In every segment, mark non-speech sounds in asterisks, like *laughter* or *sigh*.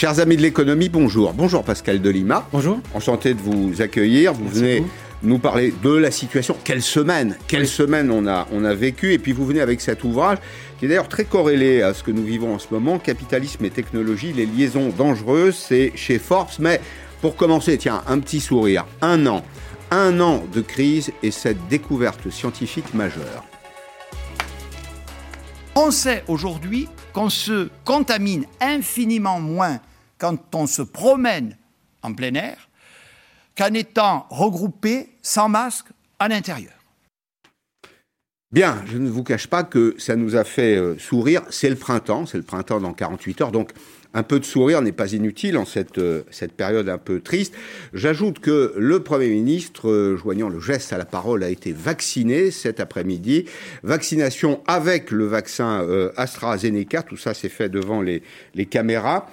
Chers amis de l'économie, bonjour. Bonjour Pascal Delima. Bonjour. Enchanté de vous accueillir. Vous venez nous parler de la situation. Quelle semaine Quelle semaine on a, on a vécu Et puis vous venez avec cet ouvrage qui est d'ailleurs très corrélé à ce que nous vivons en ce moment, Capitalisme et technologie, les liaisons dangereuses, c'est chez Forbes. Mais pour commencer, tiens, un petit sourire. Un an. Un an de crise et cette découverte scientifique majeure. On sait aujourd'hui qu'on se contamine infiniment moins quand on se promène en plein air qu'en étant regroupé sans masque à l'intérieur. Bien, je ne vous cache pas que ça nous a fait euh, sourire. C'est le printemps, c'est le printemps dans 48 heures, donc un peu de sourire n'est pas inutile en cette, euh, cette période un peu triste. J'ajoute que le Premier ministre, euh, joignant le geste à la parole, a été vacciné cet après-midi. Vaccination avec le vaccin euh, AstraZeneca, tout ça s'est fait devant les, les caméras.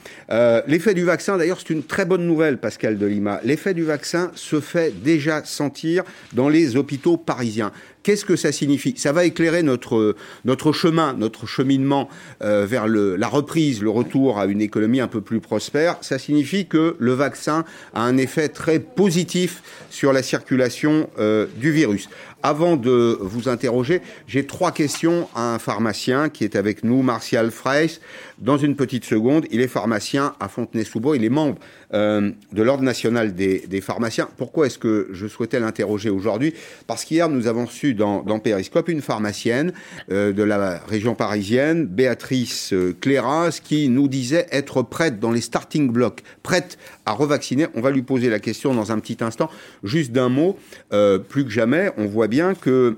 L'effet du vaccin, d'ailleurs, c'est une très bonne nouvelle, Pascal Delima. L'effet du vaccin se fait déjà sentir dans les hôpitaux parisiens. Qu'est-ce que ça signifie? Ça va éclairer notre, notre chemin, notre cheminement vers le, la reprise, le retour à une économie un peu plus prospère, ça signifie que le vaccin a un effet très positif sur la circulation euh, du virus. Avant de vous interroger, j'ai trois questions à un pharmacien qui est avec nous, Martial Freis. Dans une petite seconde, il est pharmacien à Fontenay-sous-Bois. Il est membre euh, de l'Ordre national des, pharmaciens. Pourquoi est-ce que je souhaitais l'interroger aujourd'hui? Parce qu'hier, nous avons su dans, dans Périscope une pharmacienne euh, de la région parisienne, Béatrice euh, Cléras, qui nous disait être prête dans les starting blocks, prête à revacciner. On va lui poser la question dans un petit instant. Juste d'un mot, plus que jamais, on voit bien que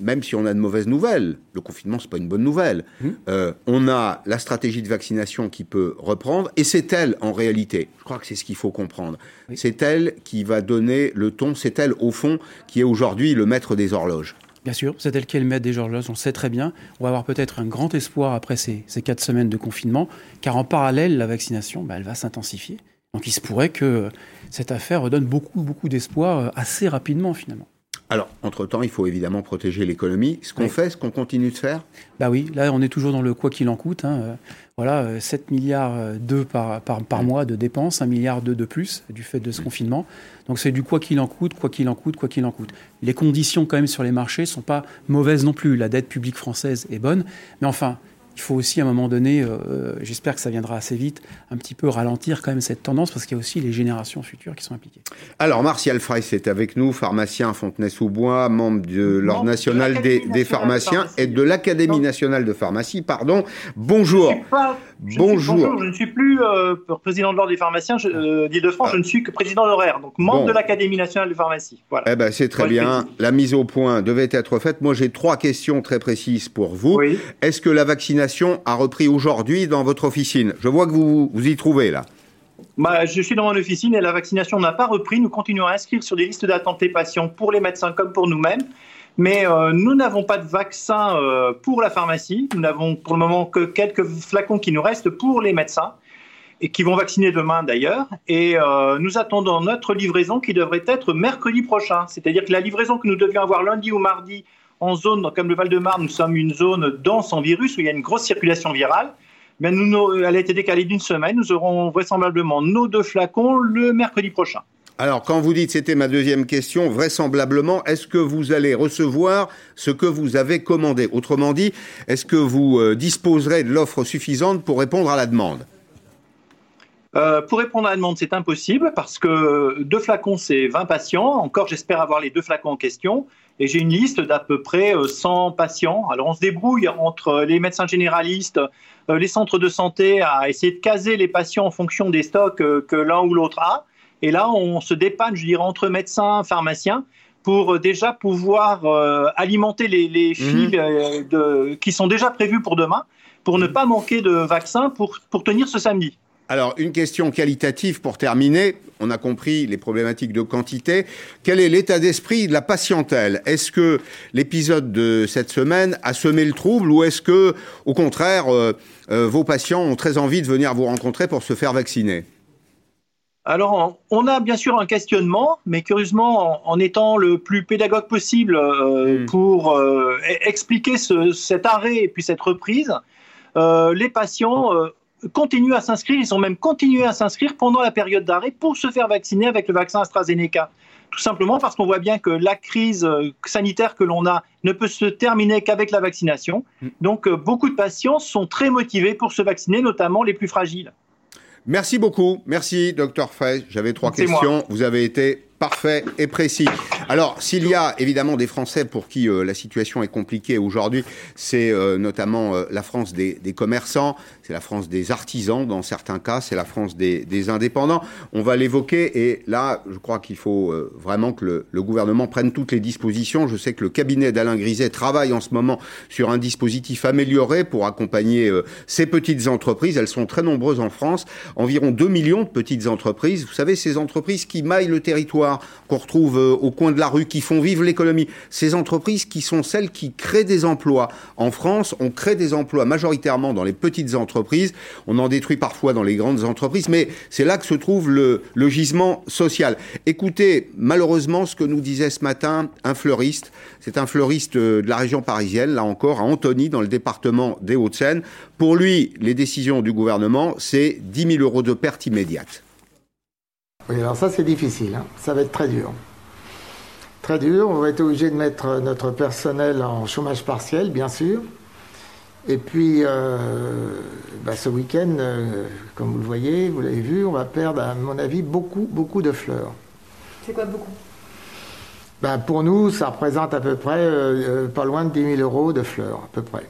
même si on a de mauvaises nouvelles, le confinement, c'est pas une bonne nouvelle. Mmh. Euh, on a la stratégie de vaccination qui peut reprendre, et c'est elle, en réalité, je crois que c'est ce qu'il faut comprendre, c'est elle qui va donner le ton, c'est elle, au fond, qui est aujourd'hui le maître des horloges. Bien sûr, c'est elle qui est le maître des horloges, on le sait très bien. On va avoir peut-être un grand espoir après ces, quatre semaines de confinement, car en parallèle, la vaccination, bah, elle va s'intensifier. Donc il se pourrait que cette affaire redonne beaucoup, beaucoup d'espoir euh, assez rapidement, finalement. Alors, entre-temps, il faut évidemment protéger l'économie. Ce qu'on fait, ce qu'on continue de faire Bah oui, là, on est toujours dans le quoi qu'il en coûte. Hein. Euh, voilà, 7 euh, milliards euh, de par, par, mois de dépenses, 1 milliard de de plus du fait de ce confinement. Donc c'est du quoi qu'il en coûte, quoi qu'il en coûte, quoi qu'il en coûte. Les conditions quand même sur les marchés sont pas mauvaises non plus. La dette publique française est bonne, mais enfin, il faut aussi à un moment donné, euh, euh, j'espère que ça viendra assez vite, un petit peu ralentir quand même cette tendance parce qu'il y a aussi les générations futures qui sont impliquées. Alors Martial Frey est avec nous, pharmacien à Fontenay-sous-Bois, membre de l'Ordre national des, pharmaciens et de l'Académie nationale de pharmacie, pardon. Bonjour. Bonjour. Je ne suis plus euh, président de l'Ordre des pharmaciens d'Île-de-France, ah. je ne suis que président honoraire, donc membre de l'Académie nationale de pharmacie. Voilà. Eh ben, c'est très bien. La mise au point devait être faite. Moi, j'ai trois questions très précises pour vous. Est-ce que la vaccination a repris aujourd'hui dans votre officine? Je vois que vous vous y trouvez là. Bah, je suis dans mon officine et la vaccination n'a pas repris. Nous continuons à inscrire sur des listes d'attente les patients pour les médecins comme pour nous-mêmes. Mais euh, nous n'avons pas de vaccin euh, pour la pharmacie. Nous n'avons pour le moment que quelques flacons qui nous restent pour les médecins et qui vont vacciner demain d'ailleurs. Et euh, nous attendons notre livraison qui devrait être mercredi prochain. C'est-à-dire que la livraison que nous devions avoir lundi ou mardi en zone comme le Val-de-Marne, nous sommes une zone dense en virus où il y a une grosse circulation virale. Mais nous, elle a été décalée d'une semaine. Nous aurons vraisemblablement nos deux flacons le mercredi prochain. Alors, quand vous dites, c'était ma deuxième question, vraisemblablement, est-ce que vous allez recevoir ce que vous avez commandé? Autrement dit, est-ce que vous euh, disposerez de l'offre suffisante pour répondre à la demande? Euh, pour répondre à la demande, c'est impossible parce que deux flacons, c'est 20 patients. Encore, j'espère avoir les deux flacons en question. Et j'ai une liste d'à peu près 100 euh, patients. Alors, on se débrouille entre les médecins généralistes, les centres de santé à essayer de caser les patients en fonction des stocks que l'un ou l'autre a. Et là, on se dépanne, je dirais, entre médecins, pharmaciens pour déjà pouvoir alimenter les, les mhm. fils qui sont déjà prévus pour demain, pour ne pas manquer de vaccins pour, pour tenir ce samedi. Alors, une question qualitative pour terminer. On a compris les problématiques de quantité. Quel est l'état d'esprit de la patientèle? Est-ce que l'épisode de cette semaine a semé le trouble ou est-ce que, au contraire, euh, euh, vos patients ont très envie de venir vous rencontrer pour se faire vacciner? Alors, on a bien sûr un questionnement, mais curieusement, en, étant le plus pédagogue possible euh, hmm. pour expliquer cet arrêt et puis cette reprise, les patients continuent à s'inscrire, ils ont même continué à s'inscrire pendant la période d'arrêt pour se faire vacciner avec le vaccin AstraZeneca. Tout simplement parce qu'on voit bien que la crise euh, sanitaire que l'on a ne peut se terminer qu'avec la vaccination. Mm. Donc euh, beaucoup de patients sont très motivés pour se vacciner, notamment les plus fragiles. Merci beaucoup. Merci, docteur Frey. J'avais trois questions. Vous avez été parfait et précis. Alors, s'il y a évidemment des Français pour qui euh, la situation est compliquée aujourd'hui, c'est euh, notamment euh, la France des, des commerçants, c'est la France des artisans dans certains cas, c'est la France des, indépendants. On va l'évoquer et là, je crois qu'il faut vraiment que le, le, gouvernement prenne toutes les dispositions. Je sais que le cabinet d'Alain Griset travaille en ce moment sur un dispositif amélioré pour accompagner ces petites entreprises. Elles sont très nombreuses en France, environ 2 millions de petites entreprises. Vous savez, ces entreprises qui maillent le territoire qu'on retrouve euh, au coin de la rue, qui font vivre l'économie. Ces entreprises qui sont celles qui créent des emplois. En France, on crée des emplois majoritairement dans les petites entreprises. On en détruit parfois dans les grandes entreprises, mais c'est là que se trouve le, gisement social. Écoutez, malheureusement, ce que nous disait ce matin un fleuriste. C'est un fleuriste euh, de la région parisienne, là encore, à Antony, dans le département des Hauts-de-Seine. Pour lui, les décisions du gouvernement, c'est 10 000 euros de perte immédiate. Oui, alors ça c'est difficile, hein. ça va être très dur. Très dur, on va être obligé de mettre notre personnel en chômage partiel, bien sûr. Et puis, euh, bah, ce week-end, euh, comme vous le voyez, vous l'avez vu, on va perdre, à mon avis, beaucoup, beaucoup de fleurs. C'est quoi beaucoup? Bah, Pour nous, ça représente à peu près euh, pas loin de 10 000 euros de fleurs, à peu près.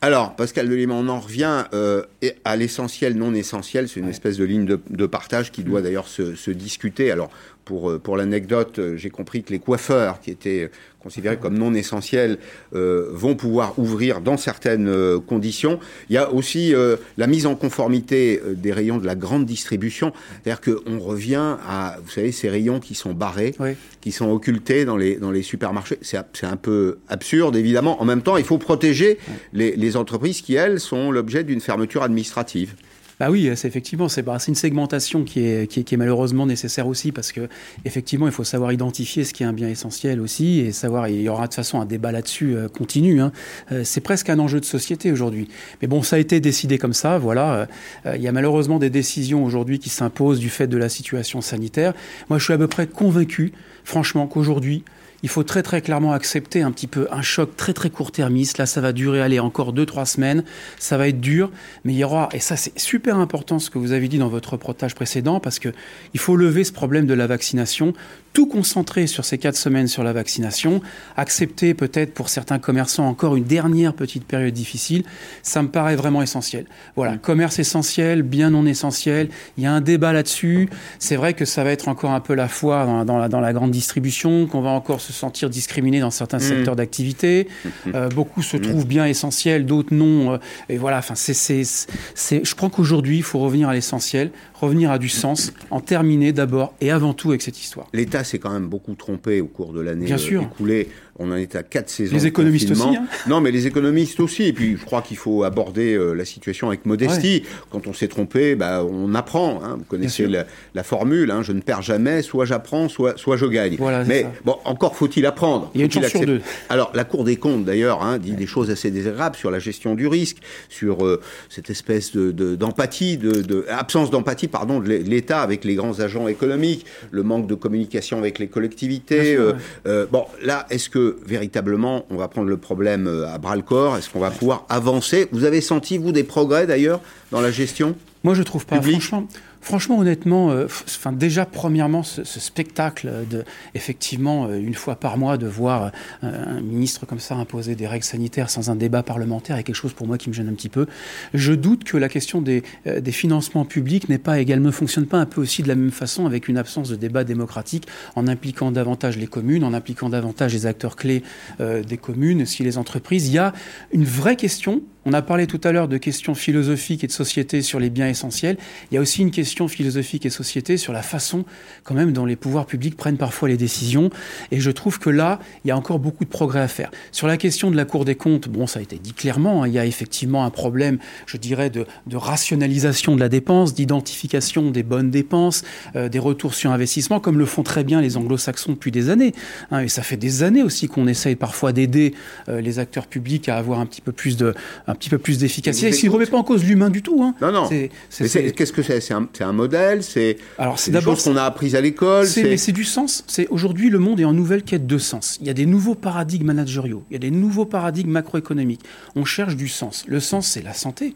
Alors, Pascal Deliman, on en revient euh, à l'essentiel non essentiel. C'est une espèce de ligne de, partage qui doit mm. d'ailleurs se, se, discuter. Alors, pour, euh, pour l'anecdote, euh, j'ai compris que les coiffeurs, qui étaient considérés comme non essentiels, euh, vont pouvoir ouvrir dans certaines conditions. Il y a aussi la mise en conformité des rayons de la grande distribution. C'est-à-dire qu'on revient à, vous savez, ces rayons qui sont barrés, qui sont occultés dans les, dans les supermarchés. C'est un peu absurde, évidemment. En même temps, il faut protéger les, les entreprises qui, elles, sont l'objet d'une fermeture administrative. Bah oui, c'est effectivement, c'est bah, une segmentation qui est, malheureusement nécessaire aussi parce que effectivement, il faut savoir identifier ce qui est un bien essentiel aussi et savoir. Il y aura de toute façon un débat là-dessus euh, continu. Hein. Euh, c'est presque un enjeu de société aujourd'hui. Mais bon, ça a été décidé comme ça. Voilà. Euh, il y a malheureusement des décisions aujourd'hui qui s'imposent du fait de la situation sanitaire. Moi, je suis à peu près convaincu, franchement, qu'aujourd'hui il faut très très clairement accepter un petit peu un choc très très court-termiste. Là, ça va durer, aller encore deux trois semaines. Ça va être dur, mais il y aura, et ça c'est super important ce que vous avez dit dans votre reportage précédent, parce que il faut lever ce problème de la vaccination tout concentrer sur ces quatre semaines sur la vaccination, accepter peut-être pour certains commerçants encore une dernière petite période difficile, ça me paraît vraiment essentiel. Voilà, mm. commerce essentiel, bien non essentiel, il y a un débat là-dessus. C'est vrai que ça va être encore un peu la foi dans, la, dans la, grande distribution, qu'on va encore se sentir discriminé dans certains mm. secteurs d'activité. Mm. *laughs* Euh, beaucoup se trouvent bien essentiels, d'autres non. Euh, et voilà, enfin, c'est, c'est, je crois qu'aujourd'hui, il faut revenir à l'essentiel, revenir à du sens, en terminer d'abord et avant tout avec cette histoire. L'État s'est quand même beaucoup trompé au cours de l'année euh, écoulée. On en est à quatre saisons. Les économistes aussi. Hein. non, mais les économistes aussi. Et puis, je crois qu'il faut aborder euh, la situation avec modestie. Quand on s'est trompé, bah, on apprend. Hein. Vous connaissez la, formule hein. je ne perds jamais, soit j'apprends, soit, soit je gagne. mais bon, encore faut-il apprendre. Il y a une chance sur deux. Alors, la Cour des comptes, d'ailleurs, dit des choses assez désagréables sur la gestion du risque, sur euh, cette espèce d'empathie, de, de, absence d'empathie, pardon, de l'État avec les grands agents économiques, le manque de communication avec les collectivités. Euh, bon, là, est-ce que véritablement on va prendre le problème euh, à bras le corps. Est-ce qu'on va pouvoir avancer? Vous avez senti, vous, des progrès d'ailleurs dans la gestion? Moi, je trouve pas. Franchement, Franchement, honnêtement, euh, déjà, premièrement, ce, spectacle de, effectivement, euh, une fois par mois, de voir euh, un ministre comme ça imposer des règles sanitaires sans un débat parlementaire est quelque chose pour moi qui me gêne un petit peu. Je doute que la question des, financements publics n'est pas également, ne fonctionne pas un peu aussi de la même façon avec une absence de débat démocratique en impliquant davantage les communes, en impliquant davantage les acteurs clés des communes, aussi les entreprises. Il y a une vraie question. On a parlé tout à l'heure de questions philosophiques et de société sur les biens essentiels. Il y a aussi une question questions philosophiques et société sur la façon quand même dont les pouvoirs publics prennent parfois les décisions. Et je trouve que là, il y a encore beaucoup de progrès à faire. Sur la question de la Cour des comptes, bon, ça a été dit clairement, hein, il y a effectivement un problème, je dirais, de, rationalisation de la dépense, d'identification des bonnes dépenses, euh, des retours sur investissement, comme le font très bien les anglo-saxons depuis des années. Hein. et ça fait des années aussi qu'on essaye parfois d'aider euh, les acteurs publics à avoir un petit peu plus de, petit peu plus d'efficacité. Qui ne remet pas en cause l'humain du tout. Hein. Non, non. Qu'est-ce que c'est? C'est un, un, modèle C'est des choses qu'on a apprises à l'école C'est du sens. C'est Aujourd'hui, le monde est en nouvelle quête de sens. Il y a des nouveaux paradigmes managériaux, il y a des nouveaux paradigmes macroéconomiques. On cherche du sens. Le sens, c'est la santé,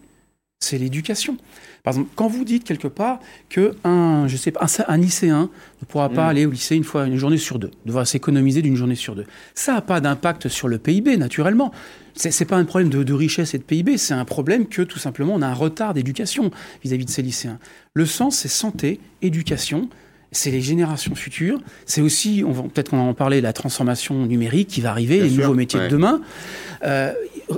c'est l'éducation. Par exemple, quand vous dites quelque part que un, je sais pas, un, lycéen ne pourra pas mm. aller au lycée une fois une journée sur deux, devra s'économiser d'une journée sur deux, ça n'a pas d'impact sur le PIB naturellement. C'est, n'est pas un problème de, richesse et de PIB, c'est un problème que tout simplement on a un retard d'éducation vis-à-vis de ces lycéens. Le sens, c'est santé, éducation, c'est les générations futures. C'est aussi, on va peut-être qu'on en parler, la transformation numérique qui va arriver, les nouveaux métiers de demain. Euh,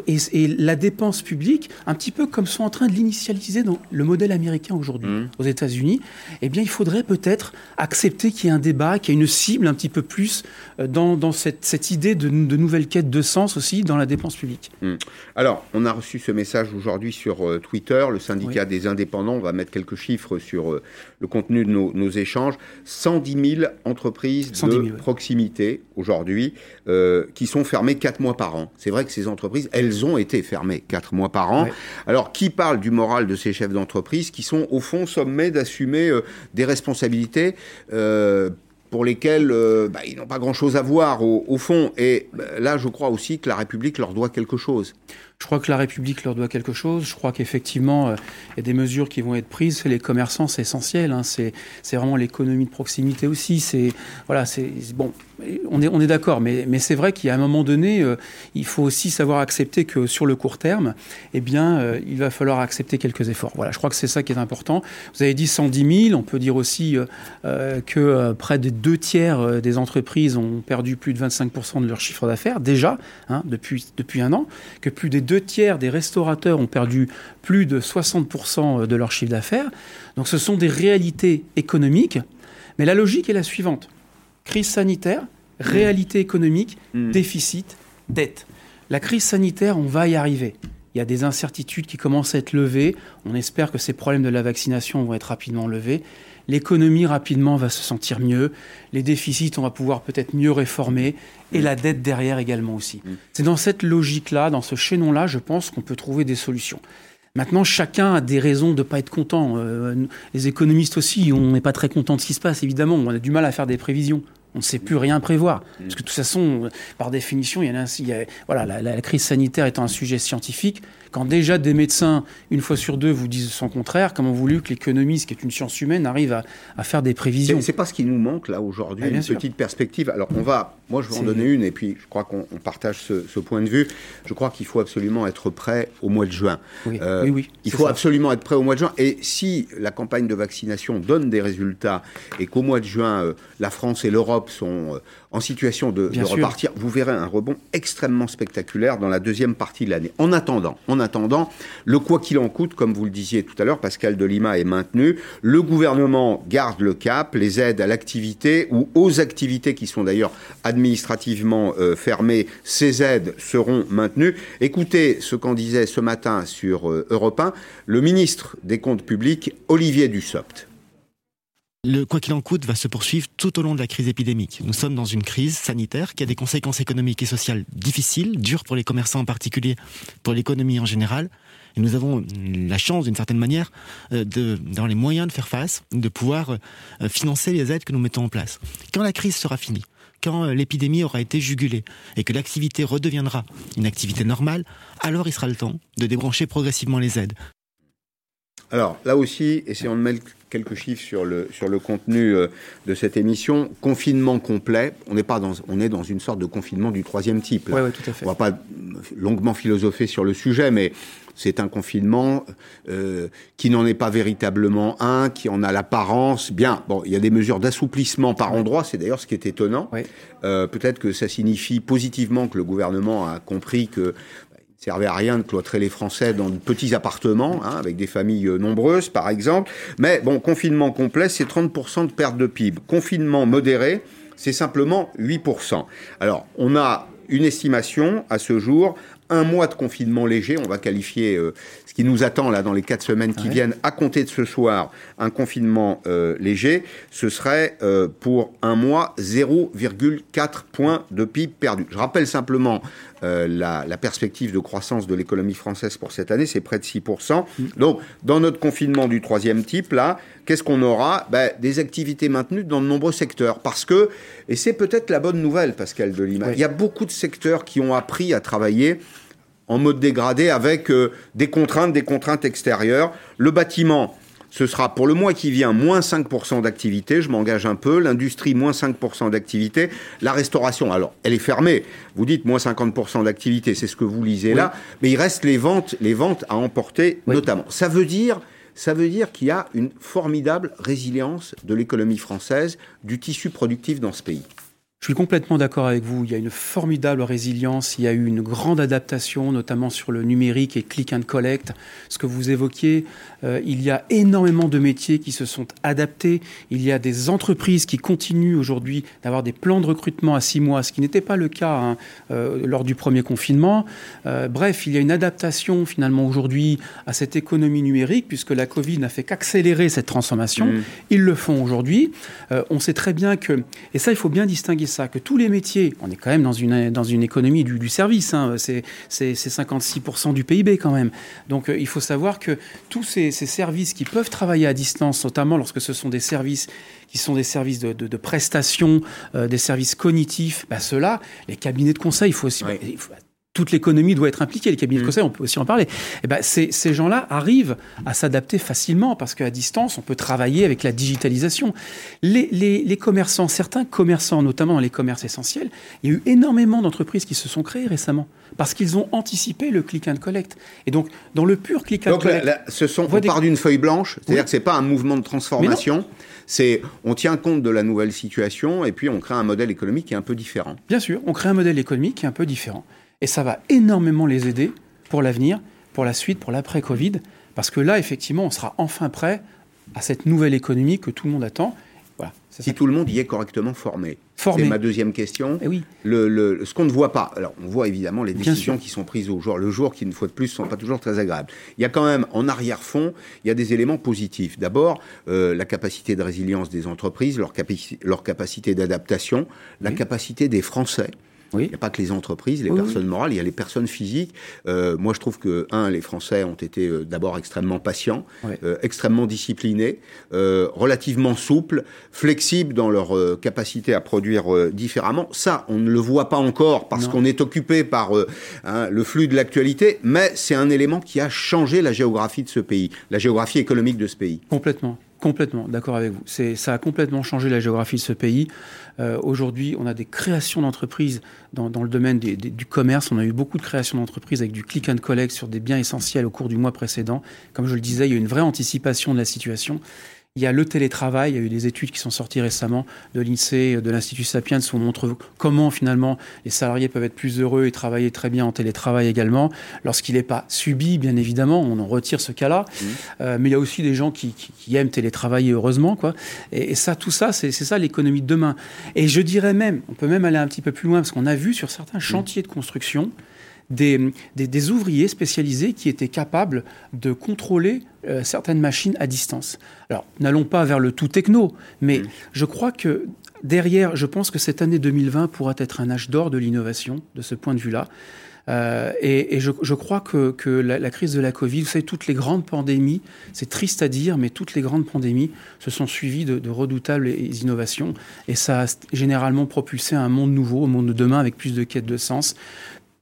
et, la dépense publique, un petit peu comme sont en train de l'initialiser dans le modèle américain aujourd'hui mmh. aux États-Unis, eh bien, il faudrait peut-être accepter qu'il y ait un débat, qu'il y ait une cible un petit peu plus euh, dans, cette, idée de, de nouvelles quêtes de sens aussi dans la dépense publique. Mmh. Alors, on a reçu ce message aujourd'hui sur euh, Twitter, le syndicat des indépendants. On va mettre quelques chiffres sur le contenu de nos, nos échanges. 110 000 entreprises de proximité aujourd'hui euh, qui sont fermées 4 mois par an. C'est vrai que ces entreprises, elles ont été fermées 4 mois par an. Alors, qui parle du moral de ces chefs d'entreprise qui sont au fond sommés d'assumer euh, des responsabilités euh, pour lesquelles bah, ils n'ont pas grand-chose à voir au, au fond. Et bah, là, je crois aussi que la République leur doit quelque chose. Je crois que la République leur doit quelque chose. Je crois qu'effectivement, euh, il y a des mesures qui vont être prises. Les commerçants, c'est essentiel. Hein. C'est vraiment l'économie de proximité aussi. C'est voilà, c'est bon on est, on est d'accord, mais, mais c'est vrai qu'à un moment donné, euh, il faut aussi savoir accepter que sur le court terme, eh bien, euh, il va falloir accepter quelques efforts. Voilà, je crois que c'est ça qui est important. Vous avez dit 110 000, on peut dire aussi que près de deux tiers des entreprises ont perdu plus de 25% de leur chiffre d'affaires, déjà, hein, depuis, depuis un an, que plus des deux tiers des restaurateurs ont perdu plus de 60% de leur chiffre d'affaires. Donc ce sont des réalités économiques, mais la logique est la suivante crise sanitaire, réalité économique, hmm. déficit, dette. La crise sanitaire, on va y arriver. Il y a des incertitudes qui commencent à être levées. On espère que ces problèmes de la vaccination vont être rapidement levés. L'économie rapidement va se sentir mieux. Les déficits, on va pouvoir peut-être mieux réformer. Et la dette derrière également aussi. Hmm. C'est dans cette logique-là, dans ce chaînon-là, je pense qu'on peut trouver des solutions. Maintenant, chacun a des raisons de ne pas être content. Euh, les économistes aussi, on n'est pas très content de ce qui se passe, évidemment. On a du mal à faire des prévisions. On ne sait plus rien prévoir. Mm. Parce que de toute façon, par définition, il y a, il y a voilà, la, crise sanitaire étant un sujet scientifique, quand déjà des médecins, une fois sur deux, vous disent son contraire, comment voulu que l'économie, ce qui est une science humaine, arrive à, faire des prévisions C'est pas ce qui nous manque là aujourd'hui, une petite perspective. Alors on va, moi je vais en donner une, et puis je crois qu'on partage ce, point de vue. Je crois qu'il faut absolument être prêt au mois de juin. Oui, euh, oui, Il faut absolument être prêt au mois de juin. Et si la campagne de vaccination donne des résultats et qu'au mois de juin, euh, la France et l'Europe sont euh, en situation de, repartir, vous verrez un rebond extrêmement spectaculaire dans la deuxième partie de l'année. En attendant, en attendant, le quoi qu'il en coûte, comme vous le disiez tout à l'heure, Pascal de Lima est maintenu. Le gouvernement garde le cap, les aides à l'activité ou aux activités qui sont d'ailleurs administrativement euh, fermées, ces aides seront maintenues. Écoutez ce qu'en disait ce matin sur euh, Europe 1 le ministre des Comptes publics, Olivier Dussopt. Le quoi qu'il en coûte va se poursuivre tout au long de la crise épidémique. Nous sommes dans une crise sanitaire qui a des conséquences économiques et sociales difficiles, dures pour les commerçants en particulier, pour l'économie en général. Et nous avons la chance, d'une certaine manière, euh, d'avoir les moyens de faire face, de pouvoir euh, financer les aides que nous mettons en place. Quand la crise sera finie, quand euh, l'épidémie aura été jugulée et que l'activité redeviendra une activité normale, alors il sera le temps de débrancher progressivement les aides. Alors là aussi, essayons de mettre quelques chiffres sur le, sur le contenu euh, de cette émission. Confinement complet, on, n'est pas dans, on est dans une sorte de confinement du troisième type. Oui, tout à fait. On va pas longuement philosopher sur le sujet, mais c'est un confinement euh, qui n'en est pas véritablement un, qui en a l'apparence. Bien, bon, il y a des mesures d'assouplissement par endroit, c'est d'ailleurs ce qui est étonnant. Euh, peut-être que ça signifie positivement que le gouvernement a compris que servait à rien de cloîtrer les Français dans de petits appartements, hein, avec des familles euh, nombreuses, par exemple. Mais bon, confinement complet, c'est 30% de perte de PIB. Confinement modéré, c'est simplement 8%. Alors, on a une estimation à ce jour, un mois de confinement léger, on va qualifier euh, ce qui nous attend là dans les quatre semaines qui viennent, à compter de ce soir, un confinement euh, léger, ce serait euh, pour un mois 0,4 points de PIB perdu. Je rappelle simplement la, la, perspective de croissance de l'économie française pour cette année, c'est près de 6%. Mm. Donc, dans notre confinement du troisième type, là, qu'est-ce qu'on aura? Ben, Des activités maintenues dans de nombreux secteurs. Parce que, et c'est peut-être la bonne nouvelle, Pascal de Lima, il y a beaucoup de secteurs qui ont appris à travailler en mode dégradé avec euh, des contraintes, des contraintes extérieures. Le bâtiment, ce sera pour le mois qui vient moins 5% d'activité, je m'engage un peu. L'industrie, moins 5% d'activité. La restauration, alors, elle est fermée. Vous dites moins 50% d'activité, c'est ce que vous lisez là. Mais il reste les ventes, les ventes à emporter notamment. Ça veut dire ça veut dire qu'il y a une formidable résilience de l'économie française, du tissu productif dans ce pays. Je suis complètement d'accord avec vous. Il y a une formidable résilience. Il y a eu une grande adaptation, notamment sur le numérique et click and collect. Ce que vous évoquiez, euh, il y a énormément de métiers qui se sont adaptés. Il y a des entreprises qui continuent aujourd'hui d'avoir des plans de recrutement à six mois, ce qui n'était pas le cas hein, euh, lors du premier confinement. Euh, bref, il y a une adaptation finalement aujourd'hui à cette économie numérique, puisque la Covid n'a fait qu'accélérer cette transformation. Mmh. Ils le font aujourd'hui. on sait très bien que, et ça, il faut bien distinguer ça, que tous les métiers, on est quand même dans une, dans une économie du, service, hein, c'est 56% du PIB quand même. Donc euh, il faut savoir que tous ces, services qui peuvent travailler à distance, notamment lorsque ce sont des services qui sont des services de, de, prestation, euh, des services cognitifs, bah, ceux-là, les cabinets de conseil, il faut aussi toute l'économie doit être impliquée, les cabinets de mm. conseil, on peut aussi en parler. Et eh ben, ces, ces gens-là arrivent à s'adapter facilement parce qu'à distance, on peut travailler avec la digitalisation. Les, les, les, commerçants, certains commerçants, notamment dans les commerces essentiels, il y a eu énormément d'entreprises qui se sont créées récemment parce qu'ils ont anticipé le click and collect. Et donc, dans le pur click and collect, ce sont, on part d'une feuille blanche, c'est-à-dire que c'est pas un mouvement de transformation. C'est on tient compte de la nouvelle situation et puis on crée un modèle économique qui est un peu différent. Bien sûr, on crée un modèle économique qui est un peu différent. Et ça va énormément les aider pour l'avenir, pour la suite, pour l'après-Covid, parce que là, effectivement, on sera enfin prêt à cette nouvelle économie que tout le monde attend. Voilà, si tout le monde y est correctement formé. formé. C'est ma deuxième question. Et eh oui. le, ce qu'on ne voit pas, alors on voit évidemment les décisions qui sont prises au jour le jour, qui une fois de plus ne sont pas toujours très agréables. Il y a quand même en arrière-fond, il y a des éléments positifs. D'abord, euh, la capacité de résilience des entreprises, leur, leur capacité d'adaptation, la capacité des Français il n'y a pas que les entreprises, les personnes morales, il y a les personnes physiques. Euh, moi, je trouve que, un, les Français ont été euh, d'abord extrêmement patients, euh, extrêmement disciplinés, relativement souples, flexibles dans leur capacité à produire différemment. Ça, on ne le voit pas encore parce qu'on est occupé par hein, le flux de l'actualité, mais c'est un élément qui a changé la géographie de ce pays, la géographie économique de ce pays. Complètement. Complètement, d'accord avec vous. C'est, ça a complètement changé la géographie de ce pays. Euh, aujourd'hui, on a des créations d'entreprises dans, dans, le domaine du commerce. On a eu beaucoup de créations d'entreprises avec du click and collect sur des biens essentiels au cours du mois précédent. Comme je le disais, il y a une vraie anticipation de la situation. Il y a le télétravail, il y a eu des études qui sont sorties récemment de l'INSEE, de l'Institut Sapiens, où on montre comment finalement les salariés peuvent être plus heureux et travailler très bien en télétravail également, lorsqu'il n'est pas subi, bien évidemment, on en retire ce cas-là. Mmh. Euh, mais il y a aussi des gens qui, aiment télétravailler, heureusement. Quoi. Et, ça, tout ça, c'est ça l'économie de demain. Et je dirais même, on peut même aller un petit peu plus loin, parce qu'on a vu sur certains chantiers de construction, des, des, ouvriers spécialisés qui étaient capables de contrôler euh, certaines machines à distance. Alors, n'allons pas vers le tout techno, mais mmh. je crois que derrière, je pense que cette année 2020 pourra être un âge d'or de l'innovation, de ce point de vue-là. Euh, et, je, crois que, que la, crise de la Covid, vous savez, toutes les grandes pandémies, c'est triste à dire, mais toutes les grandes pandémies se sont suivies de, de, redoutables innovations. Et ça a généralement propulsé un monde nouveau, un monde de demain avec plus de quêtes de sens.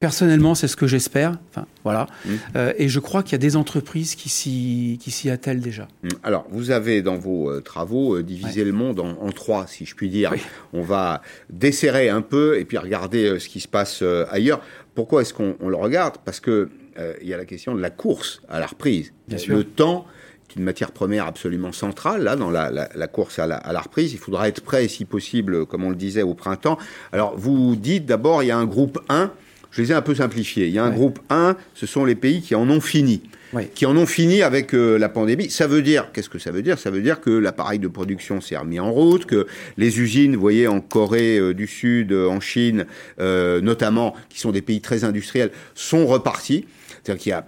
Personnellement, c'est ce que j'espère. Enfin, voilà. Mmh. Euh, et je crois qu'il y a des entreprises qui s'y, attellent déjà. Mmh. Alors, vous avez dans vos euh, travaux euh, divisé le monde en, trois, si je puis dire. On va desserrer un peu et puis regarder ce qui se passe ailleurs. Pourquoi est-ce qu'on le regarde? Parce que il y a la question de la course à la reprise. Bien sûr. Le temps est une matière première absolument centrale là dans la, la, la course à la, à la, reprise. Il faudra être prêt, si possible, comme on le disait, au printemps. Alors, vous dites d'abord, il y a un groupe 1 je les ai un peu simplifiés. Il y a un groupe 1, ce sont les pays qui en ont fini. Qui en ont fini avec euh, la pandémie. Ça veut dire, qu'est-ce que ça veut dire? Ça veut dire que l'appareil de production s'est remis en route, que les usines, vous voyez, en Corée euh, du Sud, euh, en Chine, notamment, qui sont des pays très industriels, sont repartis. C'est-à-dire qu'il y a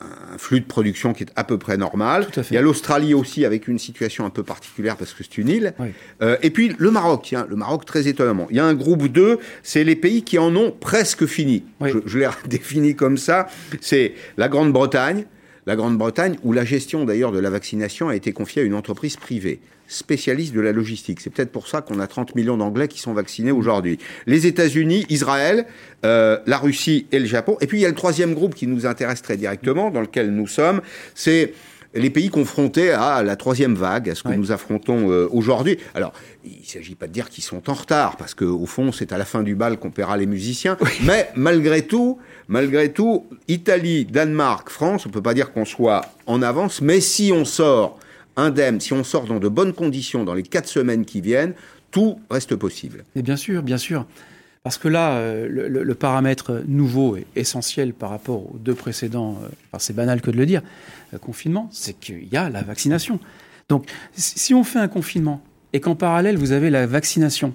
un flux de production qui est à peu près normal. Il y a l'Australie aussi avec une situation un peu particulière parce que c'est une île. Euh, et puis le Maroc, tiens, le Maroc très étonnamment. Il y a un groupe 2, c'est les pays qui en ont presque fini. Je, je l'ai *laughs* défini comme ça. C'est la Grande-Bretagne, la Grande-Bretagne, où la gestion d'ailleurs de la vaccination a été confiée à une entreprise privée spécialiste de la logistique. C'est peut-être pour ça qu'on a 30 millions d'Anglais qui sont vaccinés aujourd'hui. Les États-Unis, Israël, euh, la Russie et le Japon. Et puis il y a le troisième groupe qui nous intéresse très directement, dans lequel nous sommes, c'est les pays confrontés à la troisième vague, à ce que nous affrontons euh, aujourd'hui. Alors, il ne s'agit pas de dire qu'ils sont en retard, parce qu'au fond, c'est à la fin du bal qu'on paiera les musiciens. Mais malgré tout, malgré tout, Italie, Danemark, France, on ne peut pas dire qu'on soit en avance, mais si on sort indemne, si on sort dans de bonnes conditions dans les quatre semaines qui viennent, tout reste possible. Et bien sûr, bien sûr. Parce que là, euh, le, paramètre nouveau et essentiel par rapport aux deux précédents, euh, c'est banal que de le dire, euh, confinement, c'est qu'il y a la vaccination. Donc, si on fait un confinement et qu'en parallèle, vous avez la vaccination,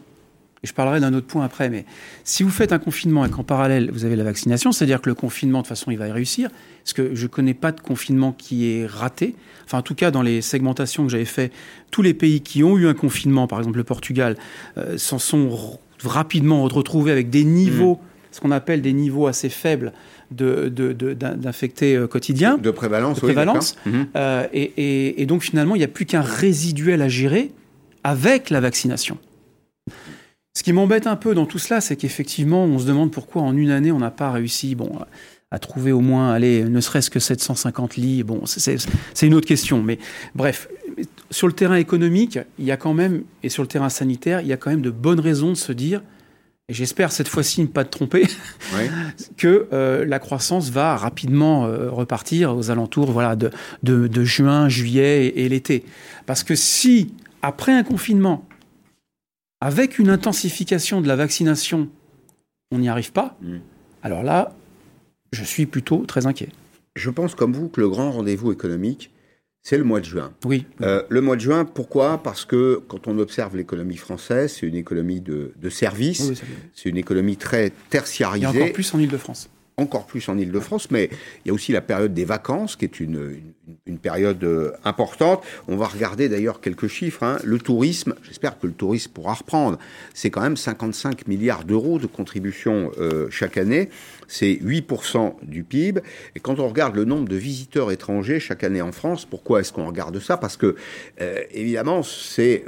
et je parlerai d'un autre point après, mais si vous faites un confinement et qu'en parallèle, vous avez la vaccination, c'est-à-dire que le confinement, de toute façon, il va réussir, parce que je ne connais pas de confinement qui est raté. Enfin, en tout cas, dans les segmentations que j'avais fait, tous les pays qui ont eu un confinement, par exemple le Portugal, euh, s'en sont rapidement retrouvés avec des niveaux, mmh. ce qu'on appelle des niveaux assez faibles d'infectés de, de, euh, quotidiens. De prévalence, de prévalence. Mmh. Euh, et, et, et, donc, finalement, il n'y a plus qu'un résiduel à gérer avec la vaccination. Ce qui m'embête un peu dans tout cela, c'est qu'effectivement, on se demande pourquoi en une année, on n'a pas réussi bon, à trouver au moins, allez, ne serait-ce que 750 lits. Bon, c'est une autre question. Mais bref, sur le terrain économique, il y a quand même, et sur le terrain sanitaire, il y a quand même de bonnes raisons de se dire, et j'espère cette fois-ci ne pas te tromper, *laughs* que euh, la croissance va rapidement euh, repartir aux alentours voilà, de, de, juin, juillet et l'été. Parce que si, après un confinement, avec une intensification de la vaccination, on n'y arrive pas, mm. alors là, je suis plutôt très inquiet. Je pense comme vous que le grand rendez-vous économique, c'est le mois de juin. Oui. Euh, le mois de juin, pourquoi? Parce que quand on observe l'économie française, c'est une économie de, de services, c'est une économie très tertiarisée. Et encore plus en Ile-de-France encore plus en Ile-de-France, mais il y a aussi la période des vacances, qui est une, période euh, importante. On va regarder d'ailleurs quelques chiffres. Hein. Le tourisme, j'espère que le tourisme pourra reprendre, c'est quand même 55 milliards d'euros de contribution euh, chaque année. C'est 8% du PIB. Et quand on regarde le nombre de visiteurs étrangers chaque année en France, pourquoi est-ce qu'on regarde ça? Parce que, euh, évidemment, c'est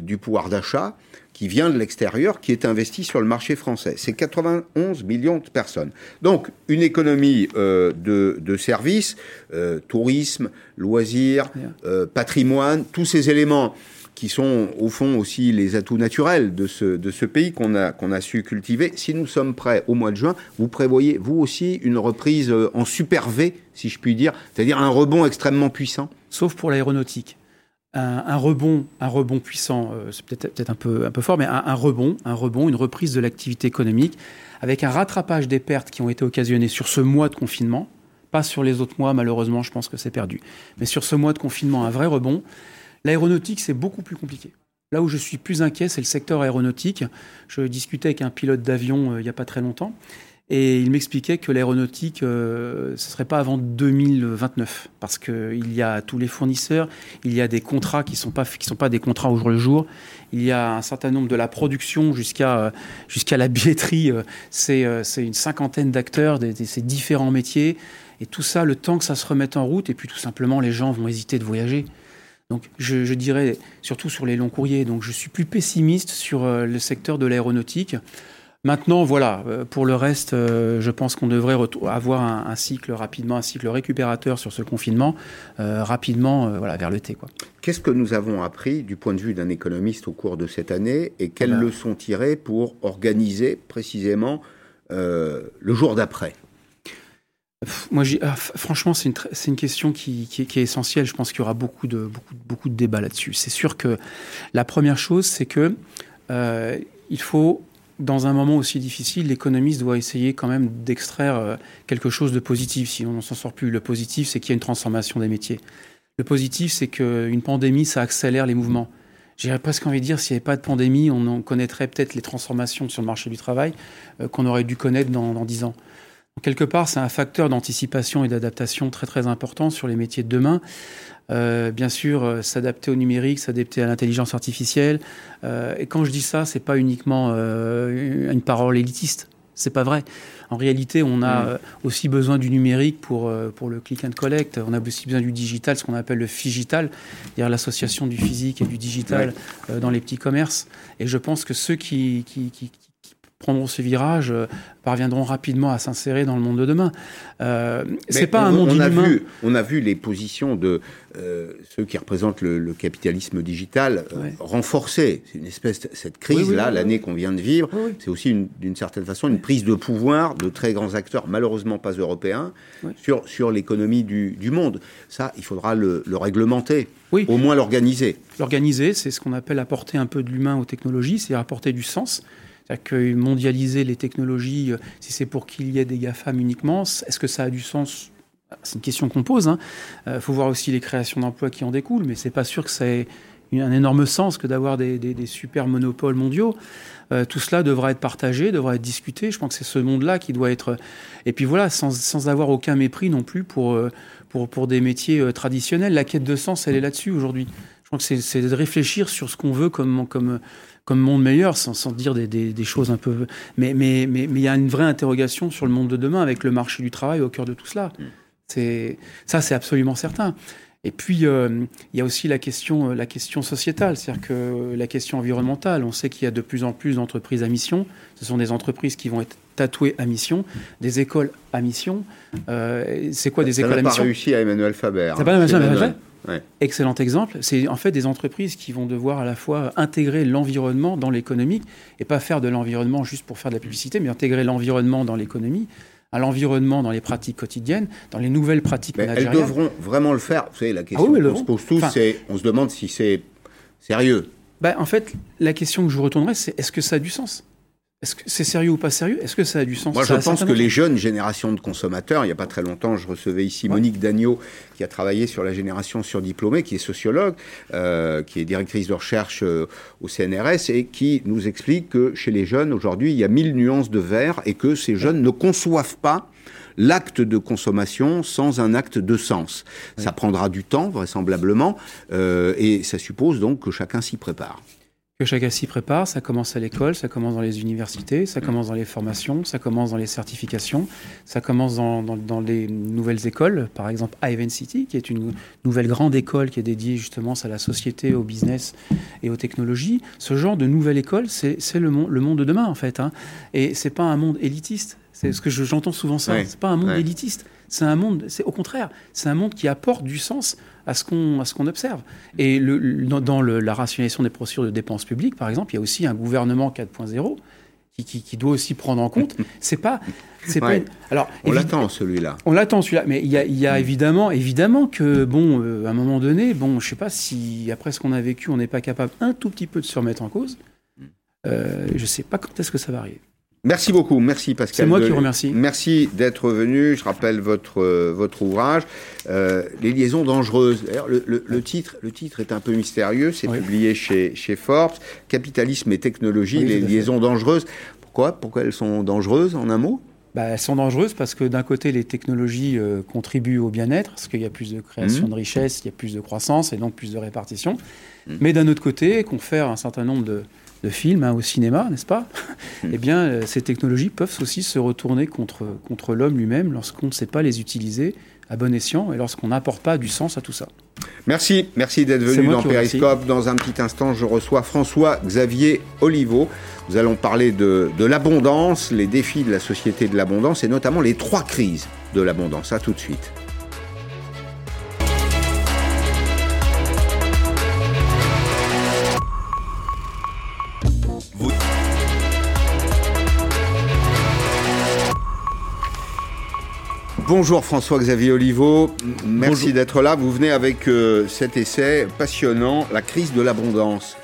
du pouvoir d'achat qui vient de l'extérieur, qui est investi sur le marché français. C'est 91 millions de personnes. Donc, une économie euh, de, de, services, euh, tourisme, loisirs, euh, patrimoine, tous ces éléments qui sont au fond aussi les atouts naturels de ce, de ce pays qu'on a, qu'on a su cultiver. Si nous sommes prêts au mois de juin, vous prévoyez, vous aussi, une reprise en super V, si je puis dire, c'est-à-dire un rebond extrêmement puissant Sauf pour l'aéronautique un, rebond, un rebond puissant, euh, c'est peut-être un peu, un peu fort, mais un, rebond, un rebond, une reprise de l'activité économique, avec un rattrapage des pertes qui ont été occasionnées sur ce mois de confinement, pas sur les autres mois, malheureusement, je pense que c'est perdu, mais sur ce mois de confinement, un vrai rebond. L'aéronautique, c'est beaucoup plus compliqué. Là où je suis plus inquiet, c'est le secteur aéronautique. Je discutais avec un pilote d'avion euh, il n'y a pas très longtemps. Et il m'expliquait que l'aéronautique, euh, ce ne serait pas avant 2029, parce qu'il y a tous les fournisseurs, il y a des contrats qui ne sont, pas, sont pas des contrats au jour le jour, il y a un certain nombre de la production jusqu'à euh, jusqu'à la billetterie, euh, c'est une cinquantaine d'acteurs, de, ces différents métiers, et tout ça, le temps que ça se remette en route, et puis tout simplement, les gens vont hésiter de voyager. Donc je, je dirais, surtout sur les longs courriers, donc je suis plus pessimiste sur le secteur de l'aéronautique. Maintenant, voilà, euh, pour le reste, euh, je pense qu'on devrait avoir un, cycle rapidement, un cycle récupérateur sur ce confinement, euh, rapidement, voilà, vers l'été. Qu'est-ce que nous avons appris du point de vue d'un économiste au cours de cette année et quelles leçons tirer pour organiser précisément le jour d'après? Moi, ah, franchement, c'est une, une, question qui, qui, est essentielle. Je pense qu'il y aura beaucoup de, beaucoup, beaucoup de débats là-dessus. C'est sûr que la première chose, c'est que il faut dans un moment aussi difficile, l'économiste doit essayer quand même d'extraire euh, quelque chose de positif. Si on ne s'en sort plus, le positif, c'est qu'il y a une transformation des métiers. Le positif, c'est qu'une pandémie, ça accélère les mouvements. J'irais presque envie de dire, s'il n'y avait pas de pandémie, on en connaîtrait peut-être les transformations sur le marché du travail euh, qu'on aurait dû connaître dans, dix ans. Quelque part, c'est un facteur d'anticipation et d'adaptation très très important sur les métiers de demain. Euh, bien sûr, euh, s'adapter au numérique, s'adapter à l'intelligence artificielle. et quand je dis ça, c'est pas uniquement une parole élitiste. C'est pas vrai. En réalité, on a mm. euh, aussi besoin du numérique pour, euh, pour le click and collect. On a aussi besoin du digital, ce qu'on appelle le figital, c'est-à-dire l'association du physique et du digital euh, dans les petits commerces. Et je pense que ceux qui, qui, qui, prendront ce virage euh, parviendront rapidement à s'insérer dans le monde de demain. Euh, c'est pas un monde on A vu, on a vu les positions de euh, ceux qui représentent le, capitalisme digital euh, renforcées. C'est une espèce cette crise là, l'année qu'on vient de vivre, c'est aussi d'une certaine façon une prise de pouvoir de très grands acteurs, malheureusement pas européens, sur sur l'économie du, du, monde. Ça, il faudra le, le réglementer. Au moins l'organiser. L'organiser, c'est ce qu'on appelle apporter un peu de l'humain aux technologies, c'est apporter du sens. C'est-à-dire que mondialiser les technologies, euh, si c'est pour qu'il y ait des GAFAM uniquement, est-ce que ça a du sens? C'est une question qu'on pose. Il hein. euh, faut voir aussi les créations d'emplois qui en découlent, mais c'est pas sûr que ça ait un énorme sens que d'avoir des, super monopoles mondiaux. Euh, tout cela devra être partagé, devra être discuté. Je pense que c'est ce monde-là qui doit être. Et puis voilà, sans, sans, avoir aucun mépris non plus pour, pour, pour des métiers traditionnels. La quête de sens, elle est là-dessus aujourd'hui. Je pense que c'est de réfléchir sur ce qu'on veut comme, comme, comme monde meilleur, sans, sans dire des, des, choses un peu. Mais il mais, mais, mais, y a une vraie interrogation sur le monde de demain avec le marché du travail au cœur de tout cela. Mm. C'est ça, c'est absolument certain. Et puis, euh, il y a aussi la question, euh, la question sociétale, c'est-à-dire que la question environnementale. On sait qu'il y a de plus en plus d'entreprises à mission. Ce sont des entreprises qui vont être tatouées à mission, des écoles à mission. Euh, c'est quoi des écoles à mission? Ça n'a pas réussi à Emmanuel Faber. Ça n'a pas réussi à Emmanuel Faber? Excellent exemple. C'est en fait des entreprises qui vont devoir à la fois intégrer l'environnement dans l'économie et pas faire de l'environnement juste pour faire de la publicité, mais intégrer l'environnement dans l'économie à l'environnement dans les pratiques quotidiennes, dans les nouvelles pratiques mais managériales. Elles devront vraiment le faire. Vous savez, la question ah qu'on se pose tous, c'est on se demande si c'est sérieux. Ben, en fait, la question que je vous retournerai, c'est est-ce que ça a du sens? Est-ce que c'est sérieux ou pas sérieux? Est-ce que ça a du sens? Moi, je pense que les jeunes générations de consommateurs, il n'y a pas très longtemps, je recevais ici Monique Dagneau, qui a travaillé sur la génération surdiplômée, qui est sociologue, euh, qui est directrice de recherche euh, au CNRS, et qui nous explique que chez les jeunes, aujourd'hui, il y a mille nuances de vert, et que ces jeunes ne conçoivent pas l'acte de consommation sans un acte de sens. Ça prendra du temps, vraisemblablement, euh, et ça suppose donc que chacun s'y prépare que chacun s'y prépare. Ça commence à l'école, ça commence dans les universités, ça commence dans les formations, ça commence dans les certifications, ça commence dans, les nouvelles écoles, par exemple Ivan City, qui est une nouvelle grande école qui est dédiée justement à la société, au business et aux technologies. Ce genre de nouvelle école, c'est le, monde, le monde de demain en fait. Hein. Et c'est pas un monde élitiste. C'est ce que j'entends souvent ça. C'est pas un monde élitiste. C'est un monde, c'est au contraire, c'est un monde qui apporte du sens à ce qu'on qu'on observe. Et le, dans, la rationalisation des procédures de dépenses publiques, par exemple, il y a aussi un gouvernement 4.0 qui, qui, doit aussi prendre en compte. *laughs* C'est pas, c'est pas. Alors, on l'attend celui-là. On l'attend celui-là, mais il y a, y a évidemment, évidemment que bon, euh, à un moment donné, bon, je sais pas si après ce qu'on a vécu, on n'est pas capable un tout petit peu de se remettre en cause. Euh, je sais pas quand est-ce que ça va arriver. Merci beaucoup, merci Pascal. C'est moi qui vous remercie. Merci d'être venu. Je rappelle votre euh, votre ouvrage, euh, Les liaisons dangereuses. D'ailleurs, le, le, titre le titre est un peu mystérieux. C'est publié chez chez Forbes. Capitalisme et technologie, les liaisons dangereuses. Pourquoi? Pourquoi elles sont dangereuses en un mot? Bah, elles sont dangereuses parce que d'un côté, les technologies euh, contribuent au bien-être, parce qu'il y a plus de création mmh. de richesse, il y a plus de croissance et donc plus de répartition. Mmh. Mais d'un autre côté, confère un certain nombre de, de films hein, au cinéma, n'est-ce pas? Hmm. Eh bien, euh, ces technologies peuvent aussi se retourner contre, contre l'homme lui-même lorsqu'on ne sait pas les utiliser à bon escient et lorsqu'on n'apporte pas du sens à tout ça. Merci, merci d'être venu dans Periscope. Dans un petit instant, je reçois François-Xavier Oliveau. Nous allons parler de, de l'abondance, les défis de la société de l'abondance et notamment les trois crises de l'abondance. À tout de suite. Bonjour François-Xavier Oliveau, merci d'être là. Vous venez avec euh, cet essai passionnant, La crise de l'abondance.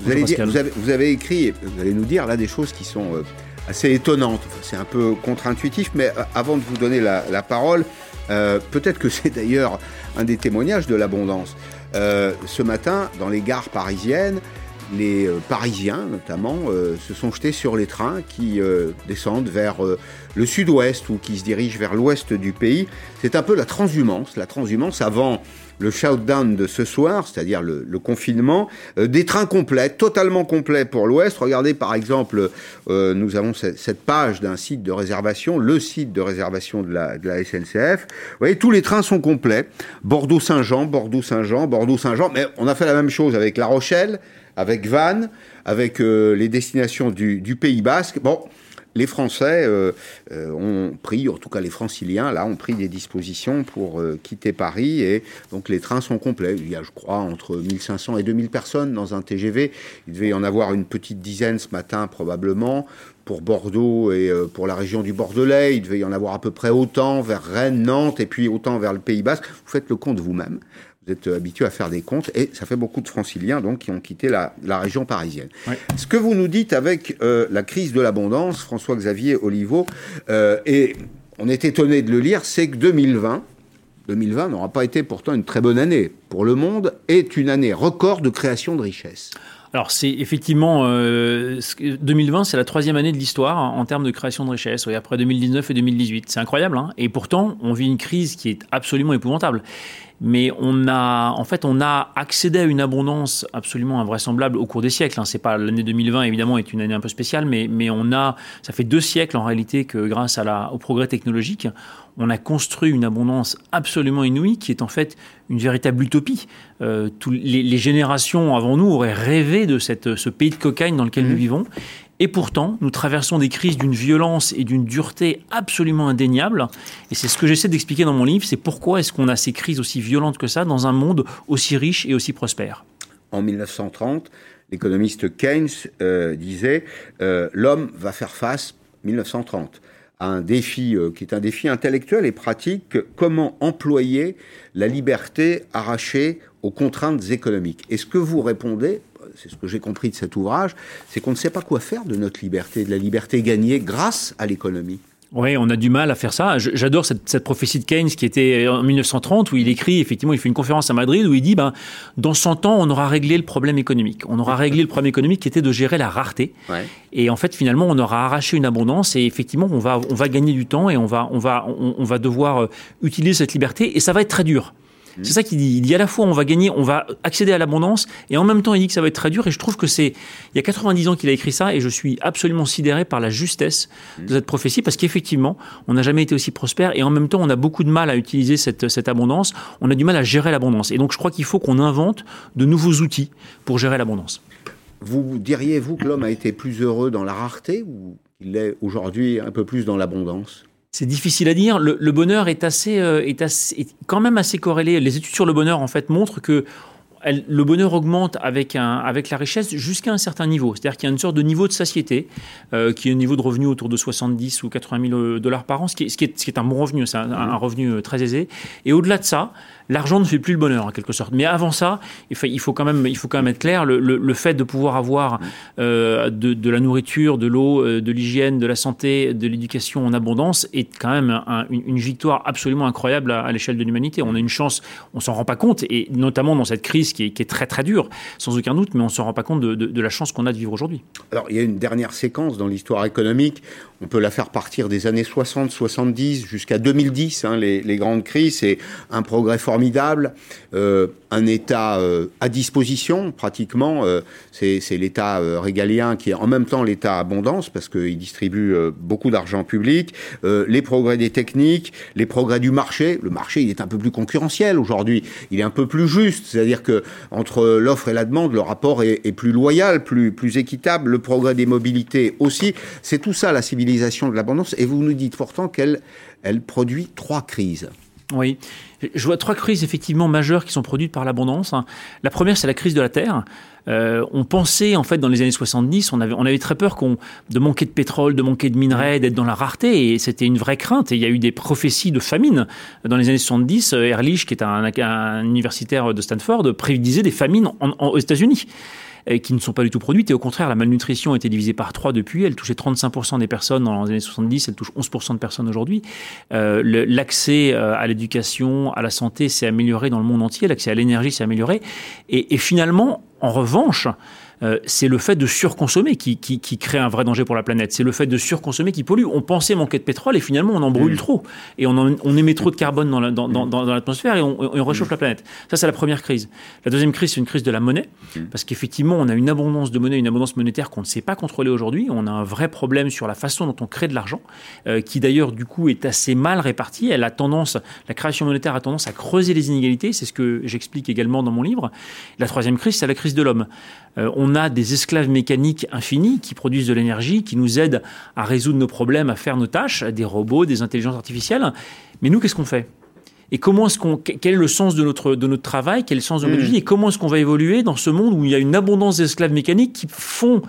Vous, allez dire, vous, avez, vous, avez, écrit, vous allez nous dire là des choses qui sont assez étonnantes. c'est un peu contre-intuitif, mais avant de vous donner la, la parole, peut-être que c'est d'ailleurs un des témoignages de l'abondance. ce matin, dans les gares parisiennes, les euh, Parisiens notamment euh, se sont jetés sur les trains qui euh, descendent vers le sud-ouest ou qui se dirigent vers l'ouest du pays. C'est un peu la transhumance, la transhumance avant le shutdown de ce soir, c'est-à-dire le, confinement, des trains complets, totalement complets pour l'Ouest. Regardez par exemple, nous avons cette, page d'un site de réservation, le site de réservation de la, SNCF. Vous voyez, tous les trains sont complets. Bordeaux-Saint-Jean, Bordeaux-Saint-Jean, Bordeaux-Saint-Jean. Mais on a fait la même chose avec La Rochelle, avec Vannes, avec euh, les destinations du, Pays Basque. Bon, les Français euh, euh, ont pris, en tout cas les Franciliens, là, ont pris des dispositions pour quitter Paris et donc les trains sont complets. Il y a, je crois, entre 1500 et 2000 personnes dans un TGV. Il devait y en avoir une petite dizaine ce matin probablement pour Bordeaux et pour la région du Bordelais. Il devait y en avoir à peu près autant vers Rennes, Nantes et puis autant vers le Pays Basque. Vous faites le compte vous-même. Vous êtes habitué à faire des comptes et ça fait beaucoup de franciliens donc qui ont quitté la, région parisienne. Ce que vous nous dites avec euh, la crise de l'abondance, François-Xavier Oliveau, euh, et on est étonné de le lire, c'est que 2020, 2020 n'aura pas été pourtant une très bonne année pour le monde, est une année record de création de richesses. Alors c'est effectivement 2020, euh, c'est la troisième année de l'histoire en, termes de création de richesses, après 2019 et 2018. C'est incroyable, hein et pourtant on vit une crise qui est absolument épouvantable mais on a, en fait, on a accédé à une abondance absolument invraisemblable au cours des siècles. Hein. C'est pas l'année 2020 évidemment est une année un peu spéciale, mais mais on a, ça fait deux siècles en réalité que grâce à la, au progrès technologique, on a construit une abondance absolument inouïe qui est en fait une véritable utopie. Euh, les, générations avant nous auraient rêvé de cette, ce pays de cocaïne dans lequel nous mmh. vivons. Et pourtant, nous traversons des crises d'une violence et d'une dureté absolument indéniables. Et c'est ce que j'essaie d'expliquer dans mon livre, c'est pourquoi est-ce qu'on a ces crises aussi violentes que ça dans un monde aussi riche et aussi prospère. En 1930, l'économiste Keynes euh, disait euh, l'homme va faire face 1930 à un défi euh, qui est un défi intellectuel et pratique comment employer la liberté arrachée aux contraintes économiques. Et ce que vous répondez c'est ce que j'ai compris de cet ouvrage, c'est qu'on ne sait pas quoi faire de notre liberté, de la liberté gagnée grâce à l'économie. Oui, on a du mal à faire ça. J'adore cette, prophétie de Keynes qui était en 1930 où il écrit, effectivement, il fait une conférence à Madrid où il dit, ben, dans 100 ans, on aura réglé le problème économique. On aura réglé le problème économique qui était de gérer la rareté. Et en fait, finalement, on aura arraché une abondance et effectivement, on va, on va gagner du temps et on va, on va, on va devoir euh, utiliser cette liberté et ça va être très dur. C'est ça qu'il dit. Il dit à la fois on va gagner, on va accéder à l'abondance, et en même temps il dit que ça va être très dur. Et je trouve que c'est il y a 90 ans qu'il a écrit ça, et je suis absolument sidéré par la justesse de cette prophétie, parce qu'effectivement on n'a jamais été aussi prospère, et en même temps on a beaucoup de mal à utiliser cette, cette abondance. On a du mal à gérer l'abondance, et donc je crois qu'il faut qu'on invente de nouveaux outils pour gérer l'abondance. Vous diriez vous que l'homme a été plus heureux dans la rareté ou qu'il est aujourd'hui un peu plus dans l'abondance? C'est difficile à dire. Le, bonheur est assez, euh, est assez, quand même assez corrélé. Les études sur le bonheur en fait montrent que le bonheur augmente avec, un, avec la richesse jusqu'à un certain niveau. C'est-à-dire qu'il y a une sorte de niveau de satiété, euh, qui est un niveau de revenu autour de 70 ou 80 000 dollars par an, ce qui est, un bon revenu, c'est un, revenu euh, très aisé. Et au-delà de ça, l'argent ne fait plus le bonheur en quelque sorte. Mais avant ça, il faut, quand même, il faut quand même être clair. Le, le, fait de pouvoir avoir euh, de, de, la nourriture, de l'eau, euh, de l'hygiène, de la santé, de l'éducation en abondance est quand même une, victoire absolument incroyable à, l'échelle de l'humanité. On a une chance, on s'en rend pas compte, et notamment dans cette crise qui est, très très dure, sans aucun doute, mais on s'en rend pas compte de la chance qu'on a de vivre aujourd'hui. Alors il y a une dernière séquence dans l'histoire économique. On peut la faire partir des années 60, 70 jusqu'à 2010, hein, les, les, grandes crises. C'est un progrès formidable, euh, un État euh, à disposition pratiquement. Euh, c'est l'État régalien qui est en même temps l'État abondance parce qu'il distribue beaucoup d'argent public. les progrès des techniques, les progrès du marché. Le marché, il est un peu plus concurrentiel aujourd'hui. Il est un peu plus juste, c'est-à-dire que entre l'offre et la demande, le rapport est, plus loyal, plus plus équitable. Le progrès des mobilités aussi. C'est tout ça la civilisation de l'abondance. Et vous nous dites pourtant qu'elle elle produit trois crises. Oui, je vois trois crises effectivement majeures qui sont produites par l'abondance. La première, c'est la crise de la terre. Euh, on pensait en fait dans les années 70, on avait, on avait très peur qu'on de manquer de pétrole, de manquer de minerais, d'être dans la rareté, et c'était une vraie crainte. Et il y a eu des prophéties de famine dans les années 70. Ehrlich, qui est un, universitaire de Stanford, prédisait des famines aux États-Unis. Qui ne sont pas du tout produites. Et au contraire, la malnutrition a été divisée par 3 depuis. Elle touchait 35% des personnes dans les années 70, elle touche 11% de personnes aujourd'hui. Euh, l'accès euh, à l'éducation, à la santé s'est amélioré dans le monde entier, l'accès à l'énergie s'est amélioré. Et, et finalement, en revanche, euh, c'est le fait de surconsommer qui, crée un vrai danger pour la planète. C'est le fait de surconsommer qui pollue. On pensait manquer de pétrole et finalement on en brûle mm. trop. Et on, émet trop de carbone dans, l'atmosphère et, on, réchauffe la planète. Ça, c'est la première crise. La deuxième crise, c'est une crise de la monnaie. Mm. Parce qu'effectivement, on a une abondance de monnaie, une abondance monétaire qu'on ne sait pas contrôler aujourd'hui. On a un vrai problème sur la façon dont on crée de l'argent, euh, qui d'ailleurs, du coup, est assez mal répartie. Elle a tendance, la création monétaire a tendance à creuser les inégalités. C'est ce que j'explique également dans mon livre. La troisième crise, c'est la crise de l'homme. Euh, on a des esclaves mécaniques infinis qui produisent de l'énergie, qui nous aident à résoudre nos problèmes, à faire nos tâches, des robots, des intelligences artificielles. Mais nous, qu'est-ce qu'on fait? Et comment est-ce qu'on, quel est le sens de notre, de notre travail, quel est le sens de notre mmh. vie, et comment est-ce qu'on va évoluer dans ce monde où il y a une abondance d'esclaves mécaniques qui font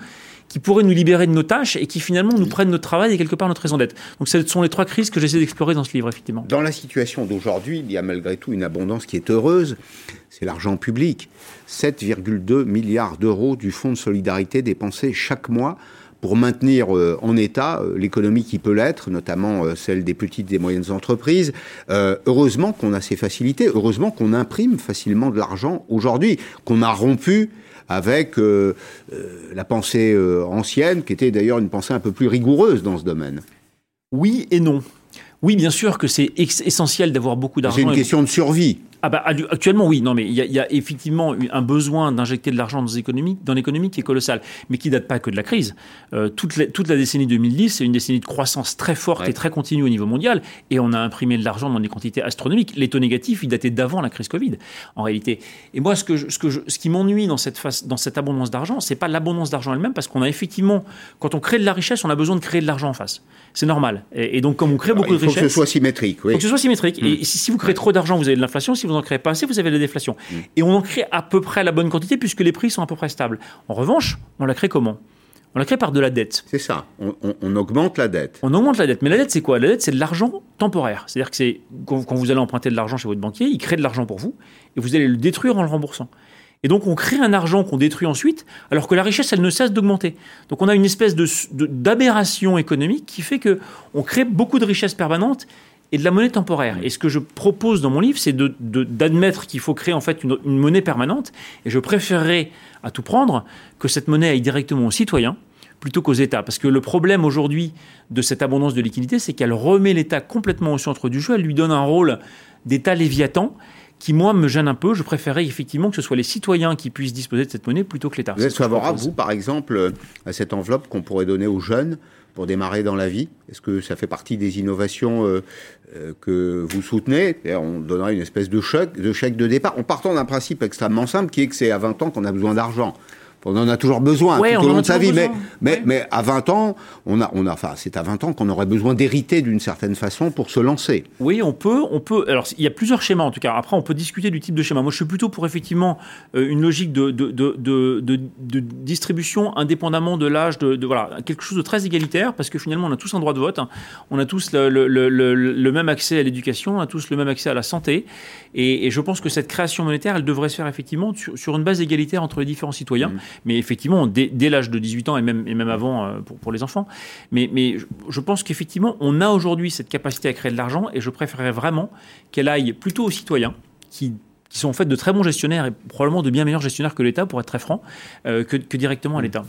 qui pourraient nous libérer de nos tâches et qui finalement nous prennent notre travail et quelque part notre raison d'être. Donc ce sont les trois crises que j'essaie d'explorer dans ce livre, effectivement. Dans la situation d'aujourd'hui, il y a malgré tout une abondance qui est heureuse, c'est l'argent public. 7,2 milliards d'euros du Fonds de solidarité dépensés chaque mois pour maintenir euh, en état euh, l'économie qui peut l'être, notamment euh, celle des petites et moyennes entreprises. heureusement qu'on a ces facilités, heureusement qu'on imprime facilement de l'argent aujourd'hui, qu'on a rompu avec euh, euh, la pensée ancienne, qui était d'ailleurs une pensée un peu plus rigoureuse dans ce domaine. Oui et non. Oui, bien sûr que c'est essentiel d'avoir beaucoup d'argent. C'est une question de survie. Ah bah, actuellement, oui. Non, mais il y, a effectivement un besoin d'injecter de l'argent dans l'économie, dans l'économie qui est colossal, mais qui date pas que de la crise. Euh, toute, la, toute la décennie 2010, c'est une décennie de croissance très forte et très continue au niveau mondial, et on a imprimé de l'argent dans des quantités astronomiques. Les taux négatifs, ils dataient d'avant la crise Covid, en réalité. Et moi, ce, que ce, que ce qui m'ennuie dans cette, face, dans cette abondance d'argent, c'est pas l'abondance d'argent elle-même, parce qu'on a effectivement, quand on crée de la richesse, on a besoin de créer de l'argent en face. C'est normal. Et, donc, comme on crée beaucoup de richesse. Il faut que ce soit symétrique. Il faut que ce soit symétrique. Et si, si vous créez trop d'argent, vous avez de l'inflation. Si vous n'en créez pas assez, vous avez la déflation. Et on en crée à peu près la bonne quantité puisque les prix sont à peu près stables. En revanche, on la crée comment? On la crée par de la dette. C'est ça. On, augmente la dette. On augmente la dette. Mais la dette, c'est quoi? La dette, c'est de l'argent temporaire. C'est-à-dire que c'est quand, vous allez emprunter de l'argent chez votre banquier, il crée de l'argent pour vous et vous allez le détruire en le remboursant. Et donc, on crée un argent qu'on détruit ensuite, alors que la richesse, elle ne cesse d'augmenter. Donc, on a une espèce d'aberration économique qui fait que on crée beaucoup de richesses permanentes et de la monnaie temporaire. Et ce que je propose dans mon livre, c'est d'admettre qu'il faut créer en fait une, monnaie permanente. Et je préférerais à tout prendre que cette monnaie aille directement aux citoyens plutôt qu'aux États. Parce que le problème aujourd'hui de cette abondance de liquidités, c'est qu'elle remet l'État complètement au centre du jeu. Elle lui donne un rôle d'État léviathan qui, moi, me gêne un peu. Je préférais effectivement que ce soit les citoyens qui puissent disposer de cette monnaie plutôt que l'État. Vous êtes favorable, vous, par exemple, à cette enveloppe qu'on pourrait donner aux jeunes pour démarrer dans la vie? Est-ce que ça fait partie des innovations euh, que vous soutenez On donnerait une espèce de chèque, de chèque de départ en partant d'un principe extrêmement simple qui est que c'est à 20 ans qu'on a besoin d'argent on en a toujours besoin tout au long de sa vie, mais, mais, mais à 20 ans, on a, on a, enfin, c'est à 20 ans qu'on aurait besoin d'hériter d'une certaine façon pour se lancer. Oui, on peut, on peut. Alors, il y a plusieurs schémas en tout cas. Après, on peut discuter du type de schéma. Moi, je suis plutôt pour effectivement euh, une logique de, de, de, de, distribution indépendamment de l'âge, de, voilà, quelque chose de très égalitaire, parce que finalement, on a tous un droit de vote, hein. on a tous le, le, le, le même accès à l'éducation, on a tous le même accès à la santé, et, et, je pense que cette création monétaire, elle devrait se faire effectivement sur, sur une base égalitaire entre les différents citoyens. Mmh mais effectivement, dès, l'âge de 18 ans et même, et même avant euh, pour, pour, les enfants. Mais, mais je pense qu'effectivement, on a aujourd'hui cette capacité à créer de l'argent et je préférerais vraiment qu'elle aille plutôt aux citoyens qui qui sont en fait de très bons gestionnaires et probablement de bien meilleurs gestionnaires que l'État, pour être très franc, euh, que, que, directement à l'État.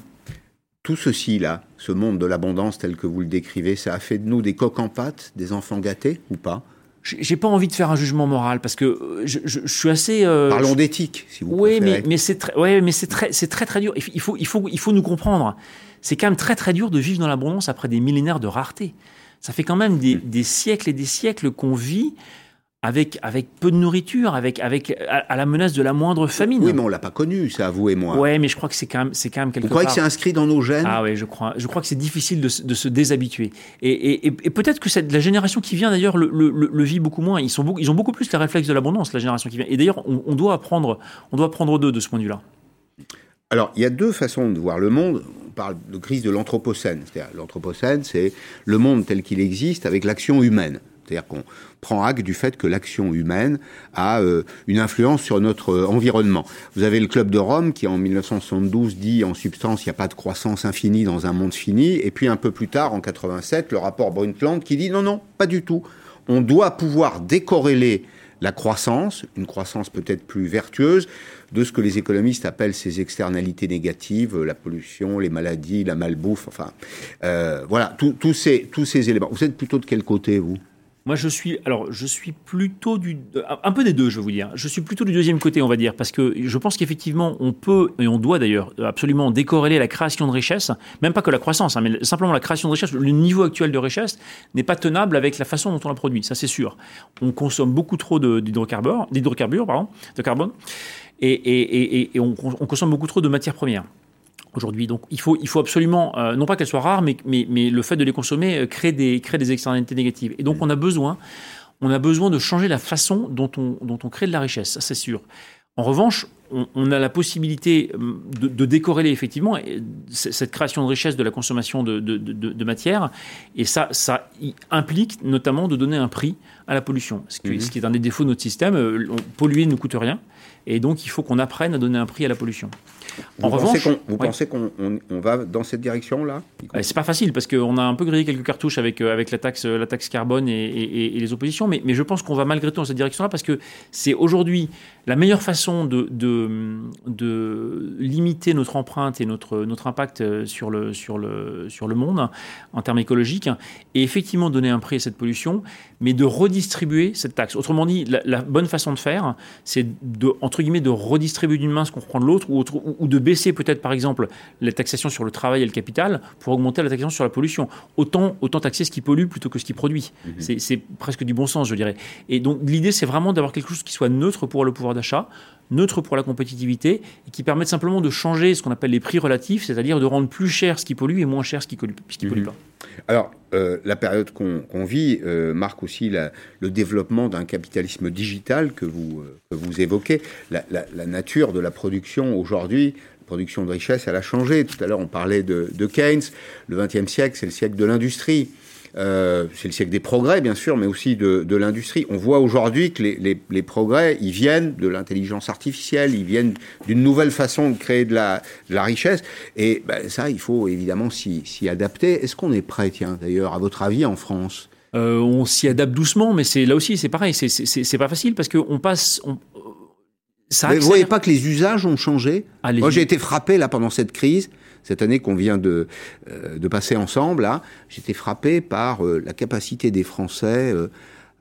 Tout ceci, là, ce monde de l'abondance tel que vous le décrivez, ça a fait de nous des coqs en pâte, des enfants gâtés ou pas? J'ai pas envie de faire un jugement moral parce que euh, je, je, suis assez. Euh, Parlons d'éthique, si vous oui, mais mais c'est très, ouais, mais c'est très, c'est très très dur. Il faut, il faut, il faut nous comprendre. C'est quand même très très dur de vivre dans l'abondance après des millénaires de rareté. Ça fait quand même des, mm. des siècles et des siècles qu'on vit avec, avec peu de nourriture, avec, avec à, la menace de la moindre famine. Oui, mais on l'a pas connu, c'est à vous et moi. Ouais, mais je crois que c'est quand même, c'est quand même quelque Vous croyez que c'est inscrit dans nos gènes? Ah oui, je crois. Je crois que c'est difficile de, de, se déshabituer. Et, et, et peut-être que cette, la génération qui vient d'ailleurs le, le, le, vit beaucoup moins. Ils sont, ils ont beaucoup plus les réflexes de l'abondance, la génération qui vient. Et d'ailleurs, on, on, doit apprendre, on doit apprendre d'eux de ce point de vue-là. Alors, il y a deux façons de voir le monde. On parle de crise de l'anthropocène. C'est-à-dire, l'anthropocène, c'est le monde tel qu'il existe avec l'action humaine C'est-à-dire qu'on prend acte du fait que l'action humaine a euh, une influence sur notre euh, environnement. Vous avez le Club de Rome qui, en 1972, dit en substance, il n'y a pas de croissance infinie dans un monde fini. Et puis un peu plus tard, en 87, le rapport Brundtland qui dit non, non, pas du tout. On doit pouvoir décorréler la croissance, une croissance peut-être plus vertueuse, de ce que les économistes appellent ces externalités négatives, la pollution, les maladies, la malbouffe, enfin, euh, voilà, tous ces, tous ces éléments. Vous êtes plutôt de quel côté, vous? Moi, je suis, alors, je suis plutôt du, peu des deux, je vous dire. Je suis plutôt du deuxième côté, on va dire, parce que je pense qu'effectivement, on peut et on doit d'ailleurs absolument décorréler la création de richesse, même pas que la croissance, hein, mais simplement la création de richesse. Le niveau actuel de richesse n'est pas tenable avec la façon dont on la produit, ça c'est sûr. On consomme beaucoup trop d'hydrocarbures, d'hydrocarbures, de carbone, et, et, et, on consomme beaucoup trop de matières premières aujourd'hui. Donc il faut, il faut absolument, euh, non pas qu'elles soient rares, mais, mais, mais, le fait de les consommer euh, crée, des, crée des externalités négatives. Et donc on a besoin, on a besoin de changer la façon dont on, dont on crée de la richesse, ça c'est sûr. En revanche, on, a la possibilité euh, de, de, décorréler effectivement cette création de richesse de la consommation de, de, de matière, et ça, ça implique notamment de donner un prix à la pollution, ce qui, ce qui est un des défauts de notre système. Polluer ne coûte rien, et donc il faut qu'on apprenne à donner un prix à la pollution. Vous en revanche, vous pensez qu'on va dans cette direction-là C'est pas facile parce qu'on a un peu grillé quelques cartouches avec, euh, avec la, taxe, la taxe carbone et, les oppositions, mais, mais je pense qu'on va malgré tout dans cette direction-là parce que c'est aujourd'hui la meilleure façon de, de, de, limiter notre empreinte et notre, notre impact euh, sur le, sur, le, sur le monde en termes écologiques et effectivement donner un prix à cette pollution, mais de redistribuer cette taxe. Autrement dit, la, bonne façon de faire, c'est de, entre guillemets, de redistribuer d'une main ce qu'on reprend de l'autre ou, de baisser peut-être par exemple la taxation sur le travail et le capital pour augmenter la taxation sur la pollution. Autant, autant taxer ce qui pollue plutôt que ce qui produit. Mhm. C'est presque du bon sens, je dirais. Et donc l'idée, c'est vraiment d'avoir quelque chose qui soit neutre pour le pouvoir d'achat, neutre pour la compétitivité et qui permette simplement de changer ce qu'on appelle les prix relatifs, c'est-à-dire de rendre plus cher ce qui pollue et moins cher ce qui pollue, mhm. pas. Alors, euh, la période qu'on vit euh, marque aussi le développement d'un capitalisme digital que vous, euh, vous évoquez. La, nature de la production aujourd'hui, la production de richesse, elle a changé. Tout à l'heure, on parlait de, de Keynes. Le XXe siècle, c'est le siècle de l'industrie. Euh, c'est le siècle des progrès, bien sûr, mais aussi de, de l'industrie. On voit aujourd'hui que les, les, les, progrès, ils viennent de l'intelligence artificielle, ils viennent d'une nouvelle façon de créer de la, de la richesse. Et ben, ça, il faut évidemment s'y adapter. Est-ce qu'on est prêt, tiens, d'ailleurs, à votre avis, en France? Euh, On s'y adapte doucement, mais c'est là aussi, c'est pareil, c'est pas facile parce qu'on passe. On, ça vous voyez pas que les usages ont changé? Moi, j'ai été frappé là pendant cette crise cette année qu'on vient de, euh, passer ensemble, j'étais frappé par euh, la capacité des Français euh,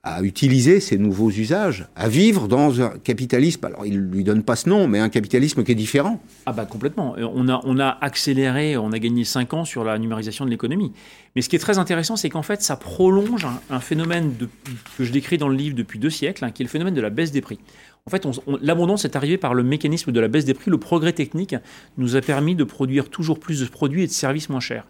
à utiliser ces nouveaux usages, à vivre dans un capitalisme, alors il ne lui donne pas ce nom, mais un capitalisme qui est différent. Ah bah complètement. On a, on a accéléré, on a gagné 5 ans sur la numérisation de l'économie. Mais ce qui est très intéressant, c'est qu'en fait, ça prolonge un, phénomène que je décris dans le livre depuis deux siècles, hein, qui est le phénomène de la baisse des prix. En fait, l'abondance est arrivée par le mécanisme de la baisse des prix. Le progrès technique nous a permis de produire toujours plus de produits et de services moins chers.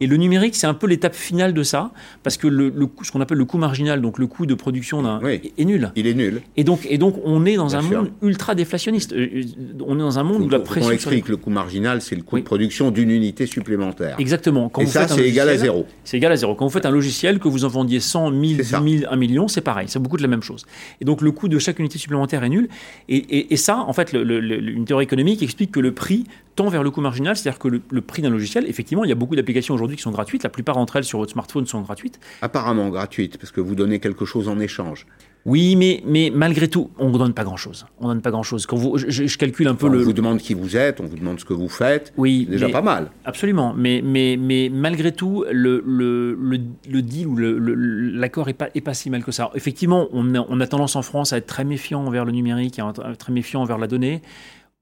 Et le numérique, c'est un peu l'étape finale de ça, parce que le, ce qu'on appelle le coût marginal, donc le coût de production d'un, est, nul. Il est nul. Et donc, et donc on est dans un monde ultra déflationniste. Euh, euh, on est dans un monde où la pression. On explique, le coût marginal, c'est le coût de production d'une unité supplémentaire. Exactement. Quand et ça, c'est égal à zéro. C'est égal à zéro. Quand vous faites un logiciel, que vous en vendiez 100, 1000, 10 000, 1 million, c'est pareil. C'est beaucoup de la même chose. Et donc, le coût de chaque unité supplémentaire est nul. Et, et, ça, en fait, une théorie économique explique que le prix tend vers le coût marginal, c'est-à-dire que le, prix d'un logiciel, effectivement, il y a beaucoup d'applications aujourd'hui qui sont gratuites, la plupart d'entre elles sur votre smartphone sont gratuites. Apparemment gratuites, parce que vous donnez quelque chose en échange. Oui, mais, mais malgré tout, on ne donne pas grand-chose. On donne pas grand-chose. Quand vous, je, calcule un peu le. On vous demande qui vous êtes, on vous demande ce que vous faites. Oui, déjà pas mal. Absolument, mais, mais, mais malgré tout, le, le, le, deal ou l'accord n'est pas, est pas si mal que ça. Effectivement, on a, on a tendance en France à être très méfiant envers le numérique, et très méfiant envers la donnée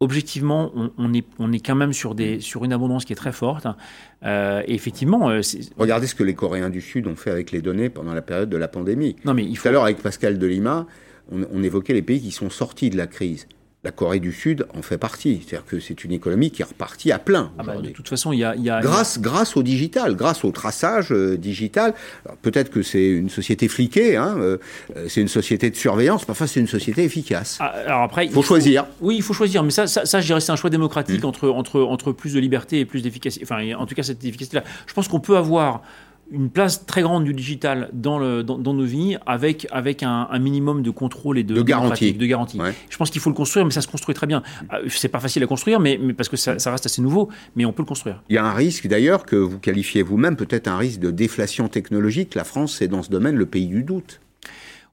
objectivement, on, est, on est quand même sur, des, sur une abondance qui est très forte. Euh, et effectivement. Euh, Regardez ce que les Coréens du Sud ont fait avec les données pendant la période de la pandémie. Non, mais il faut... Tout à l'heure, avec Pascal Delima, on, on évoquait les pays qui sont sortis de la crise la Corée du Sud en fait partie. C'est-à-dire que c'est une économie qui est repartie à plein. Ah bah, de toute façon, il y a, y a, grâce, grâce au digital, grâce au traçage euh, digital. Peut-être que c'est une société fliquée, hein, euh, c'est une société de surveillance, parfois c'est une société efficace. Ah, alors après, faut il faut choisir. Oui, il faut choisir, mais ça, ça, ça je dirais, c'est un choix démocratique mmh. entre, entre, entre plus de liberté et plus d'efficacité. Enfin, en tout cas, cette efficacité-là. Je pense qu'on peut avoir une place très grande du digital dans, le, dans, nos vies avec, avec un, minimum de contrôle et de, de garantie. De garantie. Je pense qu'il faut le construire, mais ça se construit très bien. Euh, c'est pas facile à construire, mais, mais parce que ça, ça, reste assez nouveau, mais on peut le construire. Il y a un risque d'ailleurs que vous qualifiez vous-même, peut-être un risque de déflation technologique. La France, c'est dans ce domaine le pays du doute.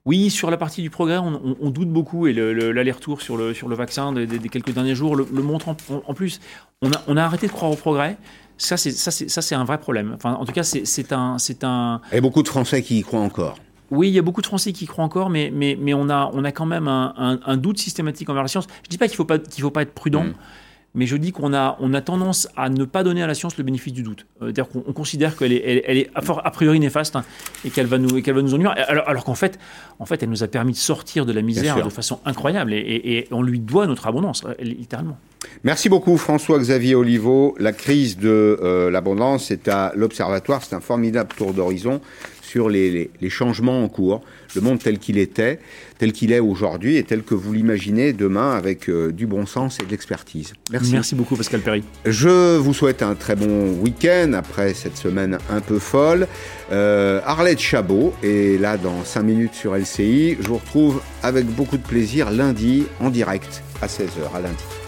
Oui, sur la partie du progrès, on, doute beaucoup et l'aller-retour sur le, sur le vaccin des, quelques derniers jours le, montre en, plus. On a, on a arrêté de croire au progrès. Ça, c'est ça, c'est un vrai problème. Enfin, en tout cas, c'est un, c'est un. Il y a beaucoup de Français qui y croient encore. Oui, il y a beaucoup de Français qui y croient encore, mais, mais, mais on, a, on a quand même un, doute systématique envers la science. Je ne dis pas qu'il ne faut, pas, qu'il faut pas être prudent. Mm mais je dis qu'on a, on a tendance à ne pas donner à la science le bénéfice du doute. Euh, c'est-à-dire qu'on considère qu'elle est, elle, est a priori néfaste hein, et qu'elle va nous, qu'elle va nous ennuyer, alors, alors qu'en fait, en fait, elle nous a permis de sortir de la misère de façon incroyable et, on lui doit notre abondance, euh, littéralement. Merci beaucoup François-Xavier Oliveau. La crise de euh, l'abondance est à l'Observatoire, c'est un formidable tour d'horizon sur les, changements en cours, le monde tel qu'il était, tel qu'il est aujourd'hui et tel que vous l'imaginez demain avec euh, du bon sens et de l'expertise. Merci. Merci beaucoup Pascal Perry. Je vous souhaite un très bon week-end après cette semaine un peu folle. Euh, Arlette Chabot est là dans 5 minutes sur LCI. Je vous retrouve avec beaucoup de plaisir lundi en direct à 16h à lundi.